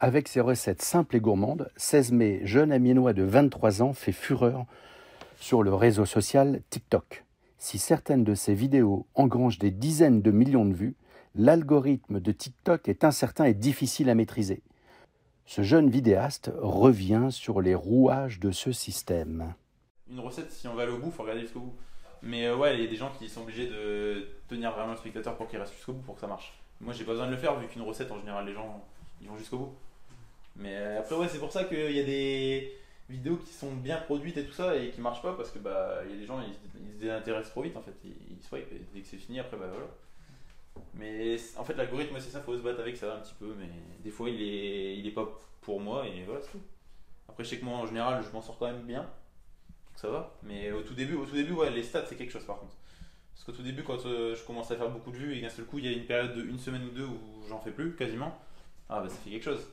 Avec ses recettes simples et gourmandes, 16 mai, jeune amiénois de 23 ans, fait fureur sur le réseau social TikTok. Si certaines de ses vidéos engrangent des dizaines de millions de vues, l'algorithme de TikTok est incertain et difficile à maîtriser. Ce jeune vidéaste revient sur les rouages de ce système. Une recette, si on va aller au bout, il faut regarder jusqu'au bout. Mais euh, ouais, il y a des gens qui sont obligés de tenir vraiment le spectateur pour qu'il reste jusqu'au bout pour que ça marche. Moi, j'ai pas besoin de le faire vu qu'une recette, en général, les gens ils vont jusqu'au bout. Mais euh, après, ouais, c'est pour ça qu'il y a des vidéos qui sont bien produites et tout ça et qui marchent pas parce que bah il y a des gens ils, se désintéressent trop vite en fait. Ils, ils dès que c'est fini, après bah voilà. Mais en fait, l'algorithme, c'est ça, faut se battre avec ça un petit peu. Mais des fois, il est, il est pas pour moi et voilà, c'est tout. Après, je sais que moi, en général, je m'en sors quand même bien. Donc ça va. Mais au tout début, au tout début ouais, les stats, c'est quelque chose par contre. Parce qu'au tout début, quand euh, je commence à faire beaucoup de vues et d'un seul coup, il y a une période de une semaine ou deux où j'en fais plus quasiment, ah bah ça fait quelque chose.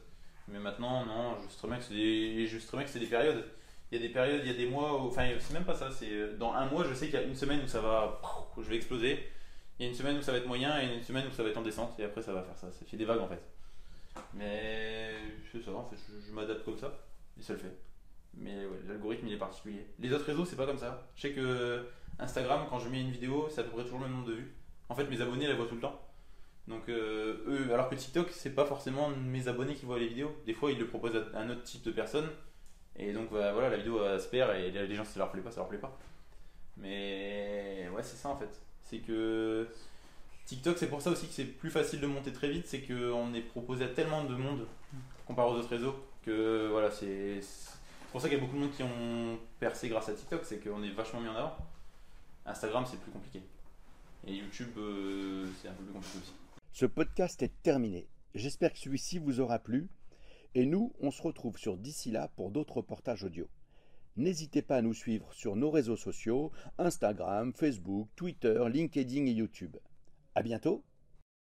Mais maintenant, non, je bien que c'est des, c'est des périodes. Il y a des périodes, il y a des mois, enfin, c'est même pas ça. C'est euh, dans un mois, je sais qu'il y a une semaine où ça va, je vais exploser. Il y a une semaine où ça va être moyen et une semaine où ça va être en descente. Et après, ça va faire ça. Fait des vagues en fait. Mais c'est ça, en fait, je, m'adapte comme ça. Et ça le fait. Mais ouais, l'algorithme il est particulier. Les autres réseaux, c'est pas comme ça. Je sais que Instagram, quand je mets une vidéo, c'est à peu toujours le même nombre de vues. En fait, mes abonnés la voient tout le temps. Donc, euh, eux, alors que TikTok, c'est pas forcément mes abonnés qui voient les vidéos. Des fois, ils le proposent à un autre type de personne. Et donc, bah, voilà, la vidéo se perd et les gens, ça leur plaît pas, ça leur plaît pas. Mais ouais, c'est ça en fait. C'est que TikTok, c'est pour ça aussi que c'est plus facile de monter très vite. C'est qu'on est proposé à tellement de monde comparé aux autres réseaux que voilà, c'est pour ça qu'il y a beaucoup de monde qui ont percé grâce à TikTok. C'est qu'on est vachement mis en avant. Instagram, c'est plus compliqué. Et YouTube, euh, c'est un peu plus compliqué aussi. Ce podcast est terminé. J'espère que celui-ci vous aura plu. Et nous, on se retrouve sur d'ici là pour d'autres reportages audio. N'hésitez pas à nous suivre sur nos réseaux sociaux, Instagram, Facebook, Twitter, LinkedIn et YouTube. À bientôt